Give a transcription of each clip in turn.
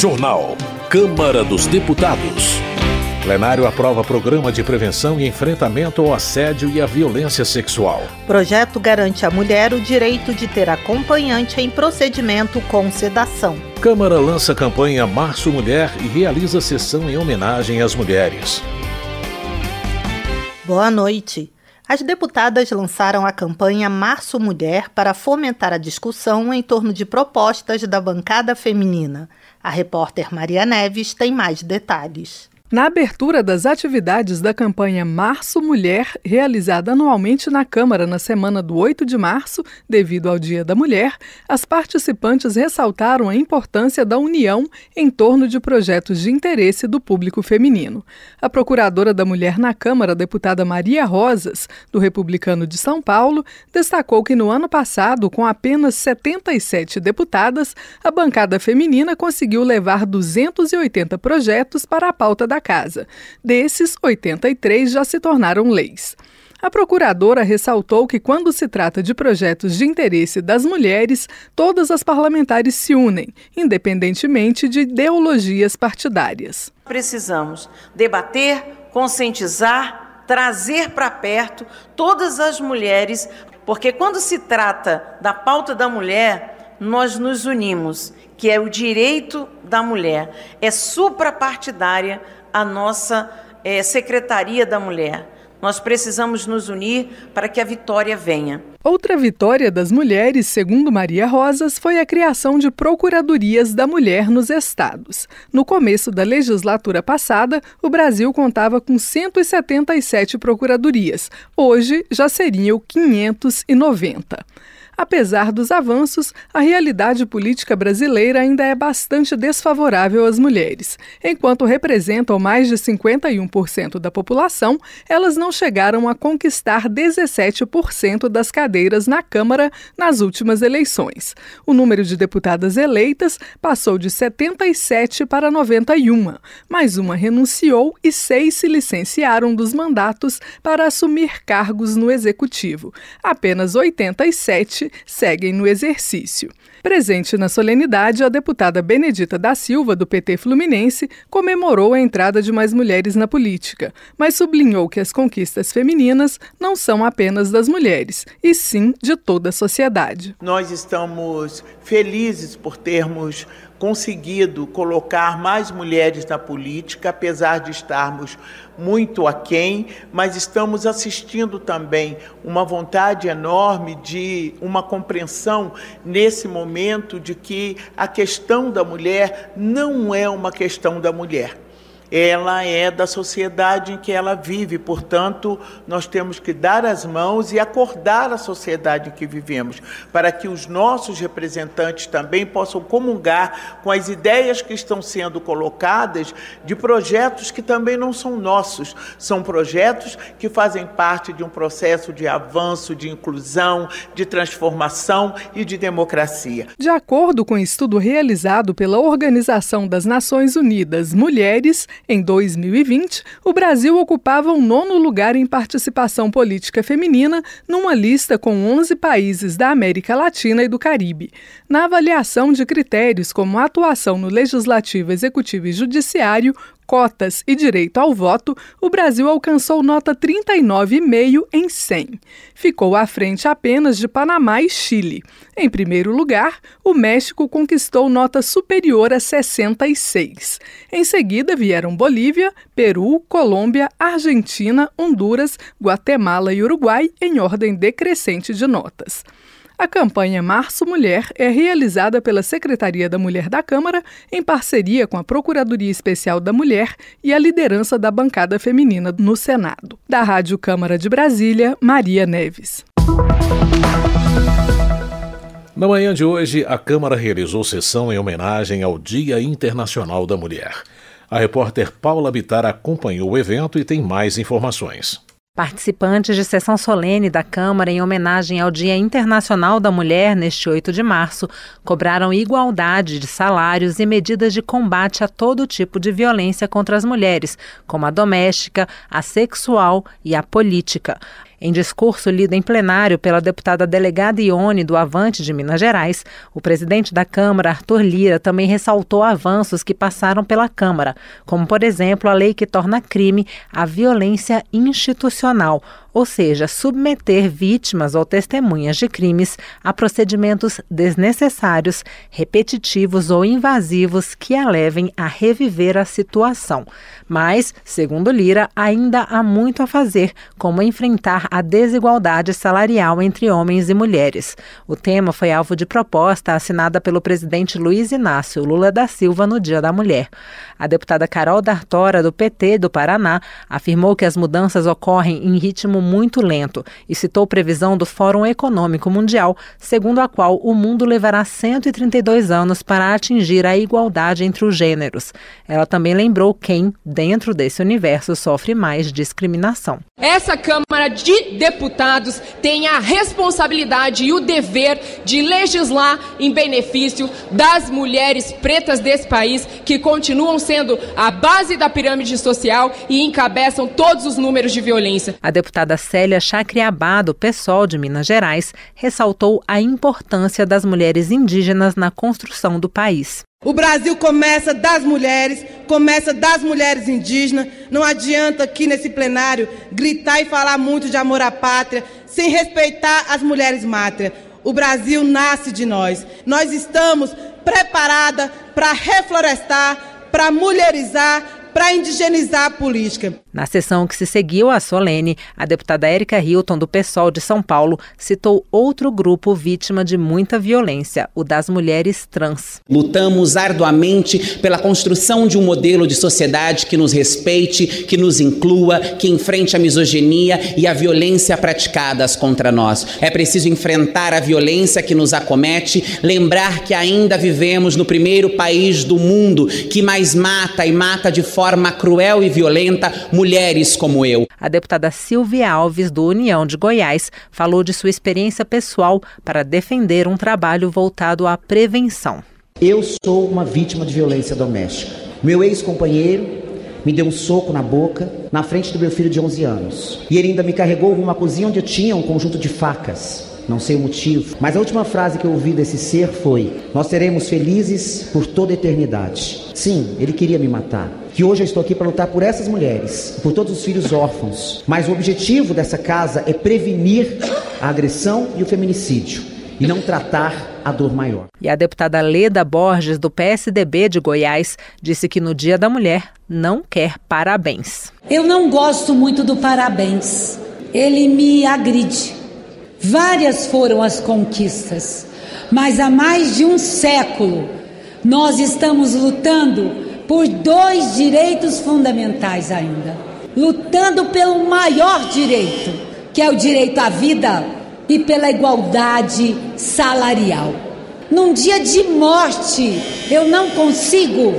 Jornal. Câmara dos Deputados. Plenário aprova programa de prevenção e enfrentamento ao assédio e à violência sexual. Projeto garante à mulher o direito de ter acompanhante em procedimento com sedação. Câmara lança campanha Março Mulher e realiza sessão em homenagem às mulheres. Boa noite. As deputadas lançaram a campanha Março Mulher para fomentar a discussão em torno de propostas da bancada feminina. A repórter Maria Neves tem mais detalhes. Na abertura das atividades da campanha Março Mulher, realizada anualmente na Câmara na semana do 8 de março, devido ao Dia da Mulher, as participantes ressaltaram a importância da união em torno de projetos de interesse do público feminino. A procuradora da Mulher na Câmara, deputada Maria Rosas, do Republicano de São Paulo, destacou que no ano passado, com apenas 77 deputadas, a bancada feminina conseguiu levar 280 projetos para a pauta da casa. Desses, 83 já se tornaram leis. A procuradora ressaltou que, quando se trata de projetos de interesse das mulheres, todas as parlamentares se unem, independentemente de ideologias partidárias. Precisamos debater, conscientizar, trazer para perto todas as mulheres, porque quando se trata da pauta da mulher, nós nos unimos, que é o direito da mulher, é suprapartidária a nossa é, Secretaria da Mulher. Nós precisamos nos unir para que a vitória venha. Outra vitória das mulheres, segundo Maria Rosas, foi a criação de procuradorias da mulher nos estados. No começo da legislatura passada, o Brasil contava com 177 procuradorias. Hoje já seriam 590. Apesar dos avanços, a realidade política brasileira ainda é bastante desfavorável às mulheres. Enquanto representam mais de 51% da população, elas não chegaram a conquistar 17% das cadeiras na Câmara nas últimas eleições. O número de deputadas eleitas passou de 77 para 91, mas uma renunciou e seis se licenciaram dos mandatos para assumir cargos no executivo. Apenas 87 seguem no exercício. Presente na solenidade, a deputada Benedita da Silva, do PT Fluminense, comemorou a entrada de mais mulheres na política, mas sublinhou que as conquistas femininas não são apenas das mulheres, e sim de toda a sociedade. Nós estamos felizes por termos conseguido colocar mais mulheres na política, apesar de estarmos muito aquém, mas estamos assistindo também uma vontade enorme de uma compreensão nesse momento de que a questão da mulher não é uma questão da mulher ela é da sociedade em que ela vive, portanto, nós temos que dar as mãos e acordar a sociedade em que vivemos, para que os nossos representantes também possam comungar com as ideias que estão sendo colocadas de projetos que também não são nossos, são projetos que fazem parte de um processo de avanço, de inclusão, de transformação e de democracia. De acordo com o um estudo realizado pela Organização das Nações Unidas Mulheres, em 2020, o Brasil ocupava o nono lugar em participação política feminina numa lista com 11 países da América Latina e do Caribe. Na avaliação de critérios como atuação no legislativo, executivo e judiciário, cotas e direito ao voto, o Brasil alcançou nota 39,5 em 100. Ficou à frente apenas de Panamá e Chile. Em primeiro lugar, o México conquistou nota superior a 66. Em seguida vieram Bolívia, Peru, Colômbia, Argentina, Honduras, Guatemala e Uruguai em ordem decrescente de notas. A campanha Março Mulher é realizada pela Secretaria da Mulher da Câmara em parceria com a Procuradoria Especial da Mulher e a liderança da bancada feminina no Senado. Da Rádio Câmara de Brasília, Maria Neves. Na manhã de hoje, a Câmara realizou sessão em homenagem ao Dia Internacional da Mulher. A repórter Paula Bitar acompanhou o evento e tem mais informações. Participantes de sessão solene da Câmara em homenagem ao Dia Internacional da Mulher, neste 8 de março, cobraram igualdade de salários e medidas de combate a todo tipo de violência contra as mulheres, como a doméstica, a sexual e a política. Em discurso lido em plenário pela deputada delegada Ione do Avante de Minas Gerais, o presidente da Câmara, Arthur Lira, também ressaltou avanços que passaram pela Câmara, como, por exemplo, a lei que torna crime a violência institucional, ou seja, submeter vítimas ou testemunhas de crimes a procedimentos desnecessários, repetitivos ou invasivos que a levem a reviver a situação. Mas, segundo Lira, ainda há muito a fazer, como enfrentar a desigualdade salarial entre homens e mulheres. O tema foi alvo de proposta assinada pelo presidente Luiz Inácio Lula da Silva no Dia da Mulher. A deputada Carol D'Artora, do PT do Paraná, afirmou que as mudanças ocorrem em ritmo muito lento e citou previsão do Fórum Econômico Mundial, segundo a qual o mundo levará 132 anos para atingir a igualdade entre os gêneros. Ela também lembrou quem, dentro desse universo, sofre mais discriminação. Essa Câmara de Deputados tem a responsabilidade e o dever de legislar em benefício das mulheres pretas desse país que continuam sendo a base da pirâmide social e encabeçam todos os números de violência. A deputada Célia Chacriabá, do PSOL de Minas Gerais, ressaltou a importância das mulheres indígenas na construção do país. O Brasil começa das mulheres, começa das mulheres indígenas. Não adianta aqui nesse plenário gritar e falar muito de amor à pátria sem respeitar as mulheres mátrias. O Brasil nasce de nós. Nós estamos preparadas para reflorestar, para mulherizar, para indigenizar a política. Na sessão que se seguiu à solene, a deputada Érica Hilton, do PSOL de São Paulo, citou outro grupo vítima de muita violência, o das mulheres trans. Lutamos arduamente pela construção de um modelo de sociedade que nos respeite, que nos inclua, que enfrente a misoginia e a violência praticadas contra nós. É preciso enfrentar a violência que nos acomete, lembrar que ainda vivemos no primeiro país do mundo que mais mata e mata de forma cruel e violenta mulheres como eu. A deputada Silvia Alves, do União de Goiás, falou de sua experiência pessoal para defender um trabalho voltado à prevenção. Eu sou uma vítima de violência doméstica. Meu ex-companheiro me deu um soco na boca na frente do meu filho de 11 anos. E ele ainda me carregou para uma cozinha onde tinha um conjunto de facas. Não sei o motivo, mas a última frase que eu ouvi desse ser foi: Nós seremos felizes por toda a eternidade. Sim, ele queria me matar. Que hoje eu estou aqui para lutar por essas mulheres, por todos os filhos órfãos. Mas o objetivo dessa casa é prevenir a agressão e o feminicídio e não tratar a dor maior. E a deputada Leda Borges, do PSDB de Goiás, disse que no Dia da Mulher não quer parabéns. Eu não gosto muito do parabéns. Ele me agride. Várias foram as conquistas, mas há mais de um século nós estamos lutando por dois direitos fundamentais ainda. Lutando pelo maior direito, que é o direito à vida e pela igualdade salarial. Num dia de morte, eu não consigo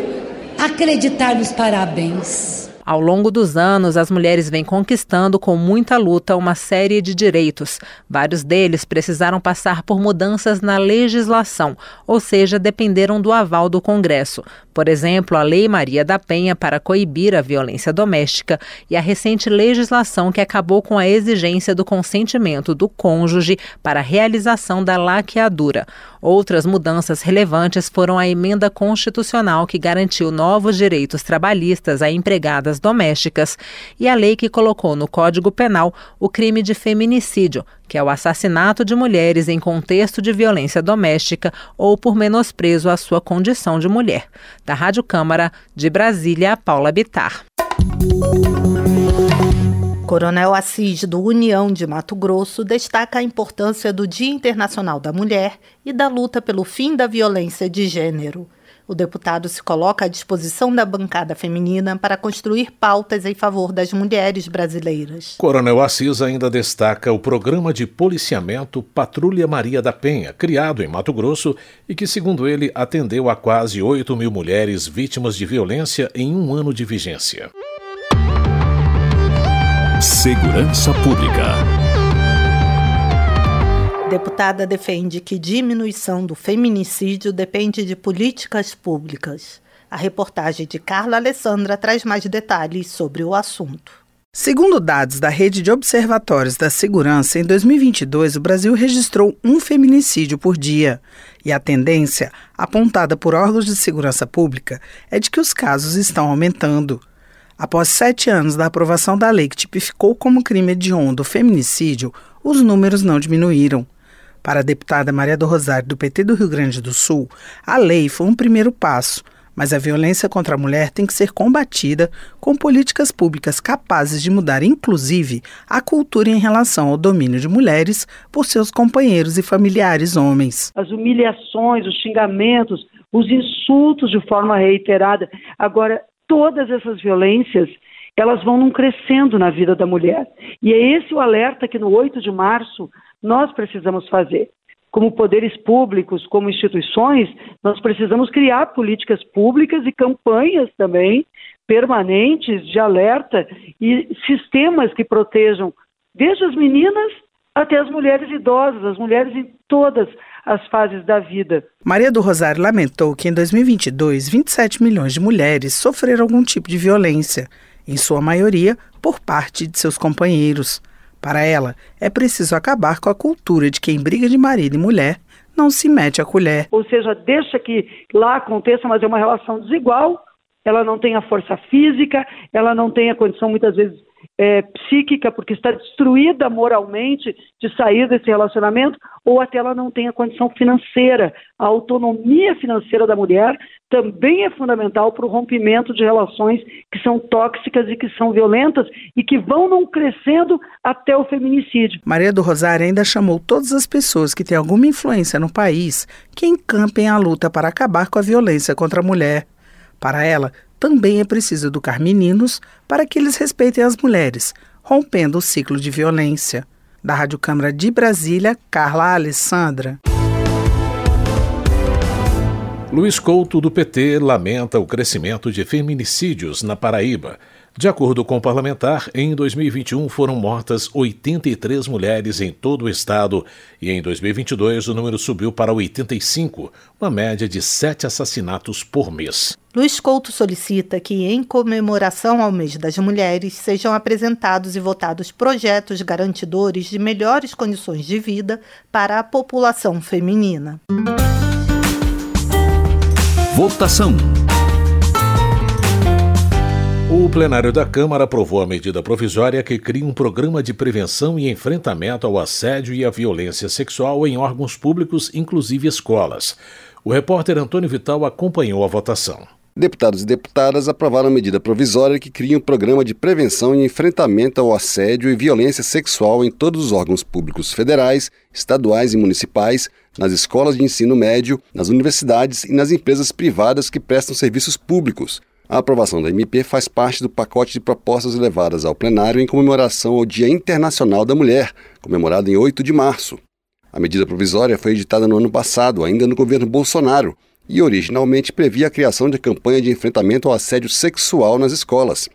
acreditar nos parabéns. Ao longo dos anos, as mulheres vêm conquistando com muita luta uma série de direitos. Vários deles precisaram passar por mudanças na legislação, ou seja, dependeram do aval do Congresso. Por exemplo, a Lei Maria da Penha para coibir a violência doméstica e a recente legislação que acabou com a exigência do consentimento do cônjuge para a realização da laqueadura. Outras mudanças relevantes foram a emenda constitucional que garantiu novos direitos trabalhistas a empregadas domésticas e a lei que colocou no Código Penal o crime de feminicídio, que é o assassinato de mulheres em contexto de violência doméstica ou por menosprezo à sua condição de mulher. Da Rádio Câmara de Brasília, Paula Bitar. Coronel Assis, do União de Mato Grosso, destaca a importância do Dia Internacional da Mulher e da luta pelo fim da violência de gênero. O deputado se coloca à disposição da bancada feminina para construir pautas em favor das mulheres brasileiras. Coronel Assis ainda destaca o programa de policiamento Patrulha Maria da Penha, criado em Mato Grosso e que, segundo ele, atendeu a quase 8 mil mulheres vítimas de violência em um ano de vigência. Segurança Pública. Deputada defende que diminuição do feminicídio depende de políticas públicas. A reportagem de Carla Alessandra traz mais detalhes sobre o assunto. Segundo dados da Rede de Observatórios da Segurança, em 2022 o Brasil registrou um feminicídio por dia. E a tendência, apontada por órgãos de segurança pública, é de que os casos estão aumentando. Após sete anos da aprovação da lei que tipificou como crime hediondo o feminicídio, os números não diminuíram. Para a deputada Maria do Rosário, do PT do Rio Grande do Sul, a lei foi um primeiro passo mas a violência contra a mulher tem que ser combatida com políticas públicas capazes de mudar, inclusive, a cultura em relação ao domínio de mulheres por seus companheiros e familiares homens. As humilhações, os xingamentos, os insultos de forma reiterada. Agora, todas essas violências elas vão num crescendo na vida da mulher. E é esse o alerta que no 8 de março nós precisamos fazer como poderes públicos, como instituições, nós precisamos criar políticas públicas e campanhas também permanentes de alerta e sistemas que protejam desde as meninas até as mulheres idosas, as mulheres em todas as fases da vida. Maria do Rosário lamentou que em 2022, 27 milhões de mulheres sofreram algum tipo de violência, em sua maioria por parte de seus companheiros. Para ela, é preciso acabar com a cultura de quem briga de marido e mulher não se mete a colher. Ou seja, deixa que lá aconteça, mas é uma relação desigual. Ela não tem a força física, ela não tem a condição, muitas vezes, é, psíquica, porque está destruída moralmente de sair desse relacionamento, ou até ela não tem a condição financeira. A autonomia financeira da mulher também é fundamental para o rompimento de relações que são tóxicas e que são violentas e que vão não crescendo até o feminicídio. Maria do Rosário ainda chamou todas as pessoas que têm alguma influência no país que encampem a luta para acabar com a violência contra a mulher. Para ela, também é preciso educar meninos para que eles respeitem as mulheres, rompendo o ciclo de violência. Da Rádio Câmara de Brasília, Carla Alessandra. Luiz Couto, do PT, lamenta o crescimento de feminicídios na Paraíba. De acordo com o parlamentar, em 2021 foram mortas 83 mulheres em todo o estado e em 2022 o número subiu para 85, uma média de sete assassinatos por mês. Luiz Couto solicita que, em comemoração ao mês das mulheres, sejam apresentados e votados projetos garantidores de melhores condições de vida para a população feminina. Votação. O plenário da Câmara aprovou a medida provisória que cria um programa de prevenção e enfrentamento ao assédio e à violência sexual em órgãos públicos, inclusive escolas. O repórter Antônio Vital acompanhou a votação. Deputados e deputadas aprovaram a medida provisória que cria um programa de prevenção e enfrentamento ao assédio e violência sexual em todos os órgãos públicos federais, estaduais e municipais, nas escolas de ensino médio, nas universidades e nas empresas privadas que prestam serviços públicos, a aprovação da MP faz parte do pacote de propostas levadas ao plenário em comemoração ao Dia Internacional da Mulher, comemorado em 8 de março. A medida provisória foi editada no ano passado, ainda no governo Bolsonaro, e originalmente previa a criação de campanha de enfrentamento ao assédio sexual nas escolas.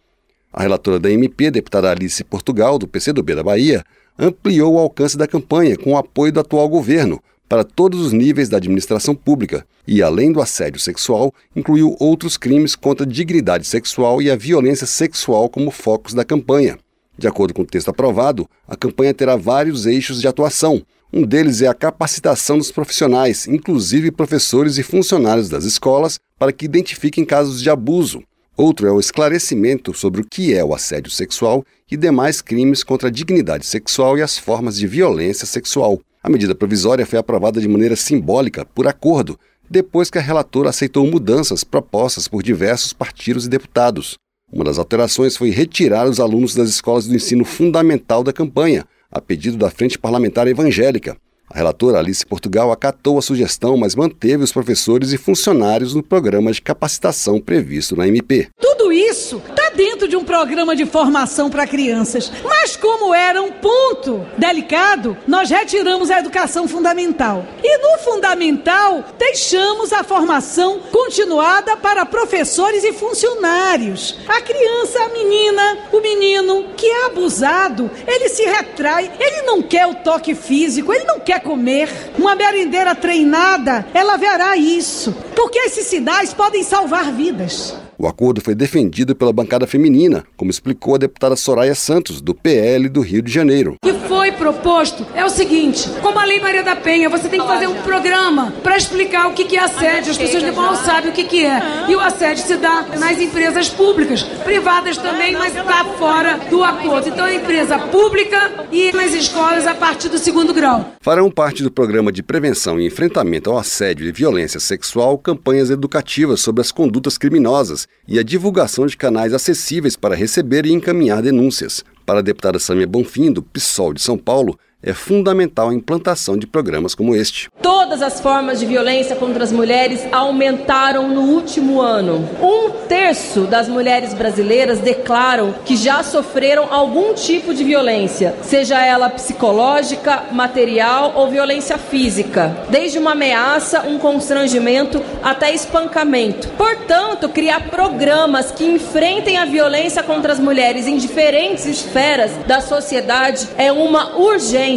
A relatora da MP, deputada Alice Portugal, do PCdoB da Bahia, ampliou o alcance da campanha com o apoio do atual governo, para todos os níveis da administração pública e, além do assédio sexual, incluiu outros crimes contra a dignidade sexual e a violência sexual como focos da campanha. De acordo com o texto aprovado, a campanha terá vários eixos de atuação. Um deles é a capacitação dos profissionais, inclusive professores e funcionários das escolas, para que identifiquem casos de abuso. Outro é o esclarecimento sobre o que é o assédio sexual e demais crimes contra a dignidade sexual e as formas de violência sexual. A medida provisória foi aprovada de maneira simbólica, por acordo, depois que a relatora aceitou mudanças propostas por diversos partidos e deputados. Uma das alterações foi retirar os alunos das escolas do ensino fundamental da campanha, a pedido da Frente Parlamentar Evangélica. A relatora Alice Portugal acatou a sugestão, mas manteve os professores e funcionários no programa de capacitação previsto na MP. Isso está dentro de um programa de formação para crianças. Mas como era um ponto delicado, nós retiramos a educação fundamental. E no fundamental, deixamos a formação continuada para professores e funcionários. A criança, a menina, o menino que é abusado, ele se retrai, ele não quer o toque físico, ele não quer comer, uma merendeira treinada, ela verá isso. Porque esses sinais podem salvar vidas. O acordo foi defendido pela bancada feminina, como explicou a deputada Soraya Santos, do PL do Rio de Janeiro. Que foi proposto é o seguinte: como a Lei Maria da Penha, você tem que fazer um programa para explicar o que é assédio. As pessoas mal sabem o que é. E o assédio se dá nas empresas públicas, privadas também, mas está fora do acordo. Então, é empresa pública e nas escolas a partir do segundo grau. Farão parte do programa de prevenção e enfrentamento ao assédio e violência sexual campanhas educativas sobre as condutas criminosas e a divulgação de canais acessíveis para receber e encaminhar denúncias. Para a deputada Samia Bonfim, do PSOL de São Paulo, é fundamental a implantação de programas como este. Todas as formas de violência contra as mulheres aumentaram no último ano. Um terço das mulheres brasileiras declaram que já sofreram algum tipo de violência, seja ela psicológica, material ou violência física, desde uma ameaça, um constrangimento até espancamento. Portanto, criar programas que enfrentem a violência contra as mulheres em diferentes esferas da sociedade é uma urgência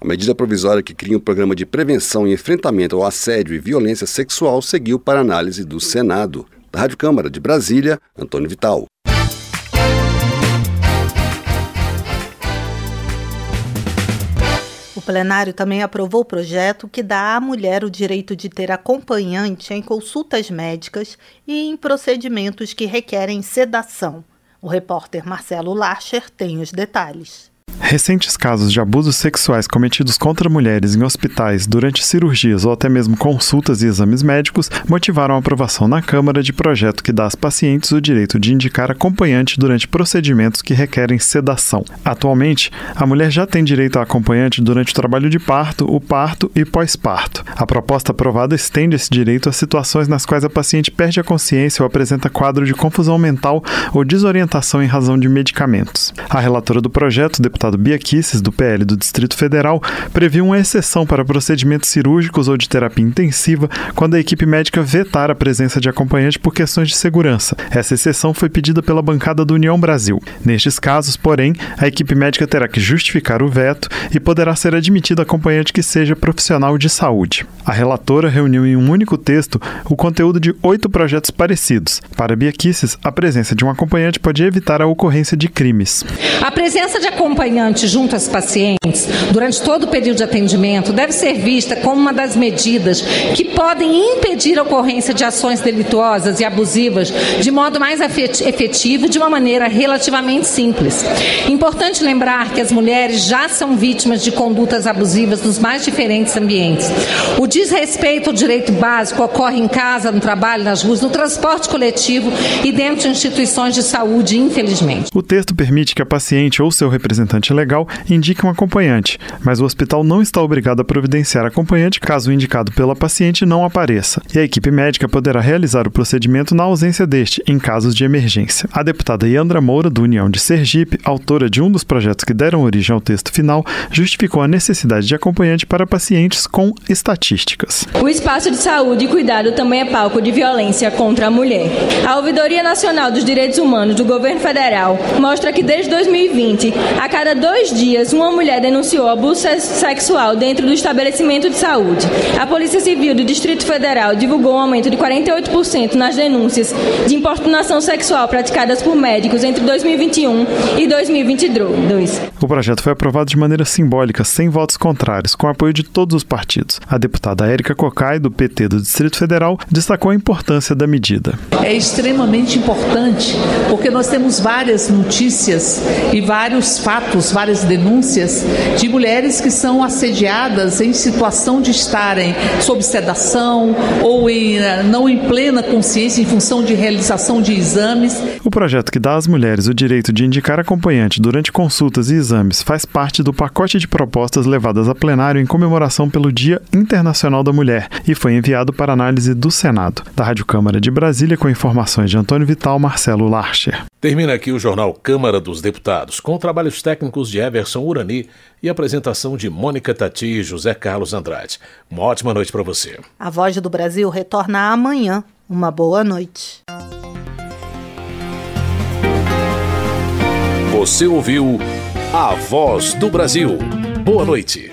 a medida provisória que cria um programa de prevenção e enfrentamento ao assédio e violência sexual seguiu para análise do Senado. Da Rádio Câmara de Brasília, Antônio Vital. O plenário também aprovou o projeto que dá à mulher o direito de ter acompanhante em consultas médicas e em procedimentos que requerem sedação. O repórter Marcelo Larcher tem os detalhes. Recentes casos de abusos sexuais cometidos contra mulheres em hospitais durante cirurgias ou até mesmo consultas e exames médicos motivaram a aprovação na Câmara de projeto que dá às pacientes o direito de indicar acompanhante durante procedimentos que requerem sedação. Atualmente, a mulher já tem direito a acompanhante durante o trabalho de parto, o parto e pós-parto. A proposta aprovada estende esse direito a situações nas quais a paciente perde a consciência ou apresenta quadro de confusão mental ou desorientação em razão de medicamentos. A relatora do projeto, deputada deputado Bia Kisses, do PL do Distrito Federal, previu uma exceção para procedimentos cirúrgicos ou de terapia intensiva quando a equipe médica vetar a presença de acompanhante por questões de segurança. Essa exceção foi pedida pela bancada do União Brasil. Nestes casos, porém, a equipe médica terá que justificar o veto e poderá ser admitido acompanhante que seja profissional de saúde. A relatora reuniu em um único texto o conteúdo de oito projetos parecidos. Para Bia Kisses, a presença de um acompanhante pode evitar a ocorrência de crimes. A presença de acompanhante acompanhante junto às pacientes durante todo o período de atendimento deve ser vista como uma das medidas que podem impedir a ocorrência de ações delituosas e abusivas de modo mais efetivo de uma maneira relativamente simples. Importante lembrar que as mulheres já são vítimas de condutas abusivas nos mais diferentes ambientes. O desrespeito ao direito básico ocorre em casa, no trabalho, nas ruas, no transporte coletivo e dentro de instituições de saúde, infelizmente. O texto permite que a paciente ou seu representante legal indique um acompanhante, mas o hospital não está obrigado a providenciar acompanhante caso o indicado pela paciente não apareça, e a equipe médica poderá realizar o procedimento na ausência deste, em casos de emergência. A deputada Yandra Moura, do União de Sergipe, autora de um dos projetos que deram origem ao texto final, justificou a necessidade de acompanhante para pacientes com estatísticas. O espaço de saúde e cuidado também é palco de violência contra a mulher. A Ouvidoria Nacional dos Direitos Humanos do Governo Federal mostra que desde 2020, a cada cada dois dias, uma mulher denunciou abuso sexual dentro do estabelecimento de saúde. A Polícia Civil do Distrito Federal divulgou um aumento de 48% nas denúncias de importunação sexual praticadas por médicos entre 2021 e 2022. O projeto foi aprovado de maneira simbólica, sem votos contrários, com apoio de todos os partidos. A deputada Érica Cocai, do PT do Distrito Federal, destacou a importância da medida. É extremamente importante porque nós temos várias notícias e vários fatos relatos, várias denúncias de mulheres que são assediadas em situação de estarem sob sedação ou em, eh, não em plena consciência em função de realização de exames. O projeto que dá às mulheres o direito de indicar acompanhante durante consultas e exames faz parte do pacote de propostas levadas a plenário em comemoração pelo Dia Internacional da Mulher e foi enviado para análise do Senado. Da Rádio Câmara de Brasília, com informações de Antônio Vital, Marcelo Larcher. Termina aqui o jornal Câmara dos Deputados, com trabalhos técnicos de Everson Urani e apresentação de Mônica Tati e José Carlos Andrade. Uma ótima noite para você. A Voz do Brasil retorna amanhã. Uma boa noite. Você ouviu A Voz do Brasil. Boa noite.